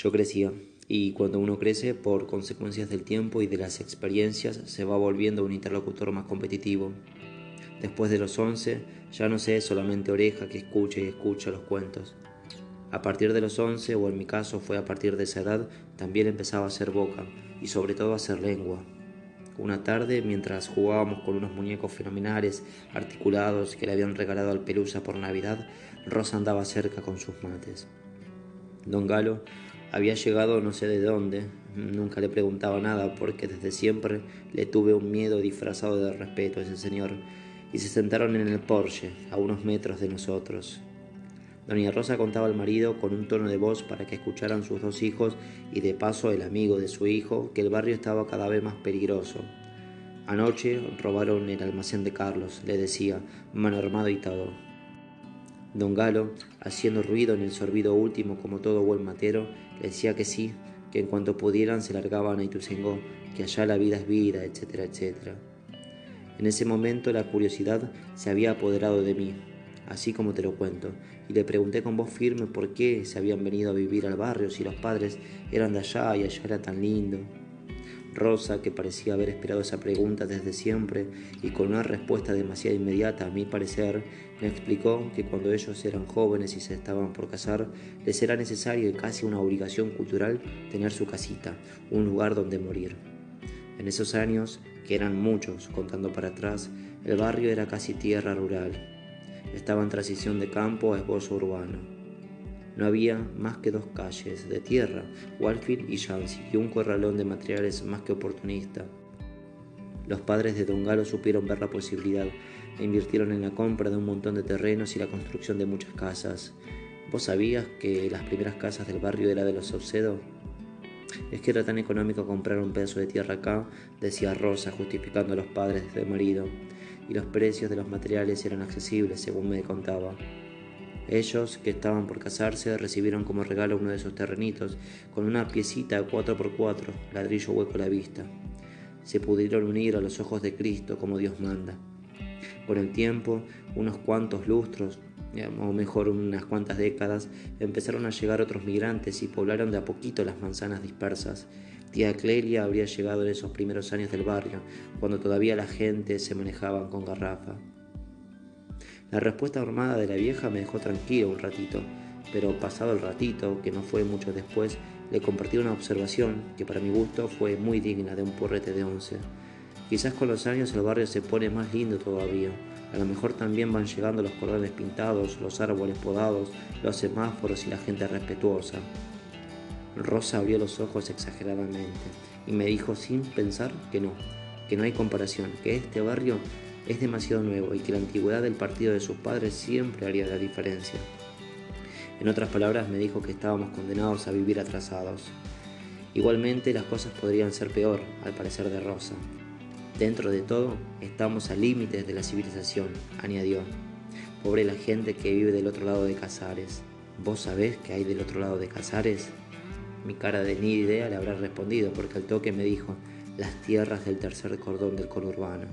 Yo crecía, y cuando uno crece, por consecuencias del tiempo y de las experiencias, se va volviendo un interlocutor más competitivo. Después de los once, ya no sé solamente oreja que escucha y escucha los cuentos. A partir de los once, o en mi caso fue a partir de esa edad, también empezaba a hacer boca, y sobre todo a hacer lengua. Una tarde, mientras jugábamos con unos muñecos fenomenales, articulados, que le habían regalado al Pelusa por Navidad, Rosa andaba cerca con sus mates. Don Galo había llegado no sé de dónde, nunca le preguntaba nada porque desde siempre le tuve un miedo disfrazado de respeto a ese señor, y se sentaron en el Porsche, a unos metros de nosotros. Doña Rosa contaba al marido con un tono de voz para que escucharan sus dos hijos y de paso el amigo de su hijo que el barrio estaba cada vez más peligroso. Anoche robaron el almacén de Carlos, le decía, mano armado y todo. Don Galo, haciendo ruido en el sorbido último como todo buen matero, le decía que sí, que en cuanto pudieran se largaban a Ituzaingó, que allá la vida es vida, etcétera, etcétera. En ese momento la curiosidad se había apoderado de mí, así como te lo cuento, y le pregunté con voz firme por qué se habían venido a vivir al barrio si los padres eran de allá y allá era tan lindo. Rosa, que parecía haber esperado esa pregunta desde siempre y con una respuesta demasiado inmediata a mi parecer, me explicó que cuando ellos eran jóvenes y se estaban por casar, les era necesario y casi una obligación cultural tener su casita, un lugar donde morir. En esos años, que eran muchos contando para atrás, el barrio era casi tierra rural. Estaba en transición de campo a esbozo urbano. No había más que dos calles de tierra, Walfield y Jansi, y un corralón de materiales más que oportunista. Los padres de Don Galo supieron ver la posibilidad e invirtieron en la compra de un montón de terrenos y la construcción de muchas casas. ¿Vos sabías que las primeras casas del barrio eran de los Saucedo? Es que era tan económico comprar un pedazo de tierra acá, decía Rosa, justificando a los padres de marido, y los precios de los materiales eran accesibles, según me contaba. Ellos, que estaban por casarse, recibieron como regalo uno de esos terrenitos, con una piecita 4x4, ladrillo hueco a la vista. Se pudieron unir a los ojos de Cristo como Dios manda. Con el tiempo, unos cuantos lustros, o mejor unas cuantas décadas, empezaron a llegar otros migrantes y poblaron de a poquito las manzanas dispersas. Tía Clelia habría llegado en esos primeros años del barrio, cuando todavía la gente se manejaba con garrafa. La respuesta armada de la vieja me dejó tranquilo un ratito, pero pasado el ratito, que no fue mucho después, le compartí una observación que para mi gusto fue muy digna de un porrete de once. Quizás con los años el barrio se pone más lindo todavía. A lo mejor también van llegando los cordones pintados, los árboles podados, los semáforos y la gente respetuosa. Rosa abrió los ojos exageradamente y me dijo sin pensar que no, que no hay comparación, que este barrio es demasiado nuevo y que la antigüedad del partido de sus padres siempre haría la diferencia. En otras palabras, me dijo que estábamos condenados a vivir atrasados. Igualmente, las cosas podrían ser peor, al parecer de Rosa. Dentro de todo, estamos a límites de la civilización, añadió. Pobre la gente que vive del otro lado de Casares. ¿Vos sabés qué hay del otro lado de Casares? Mi cara de ni idea le habrá respondido porque al toque me dijo las tierras del tercer cordón del conurbano.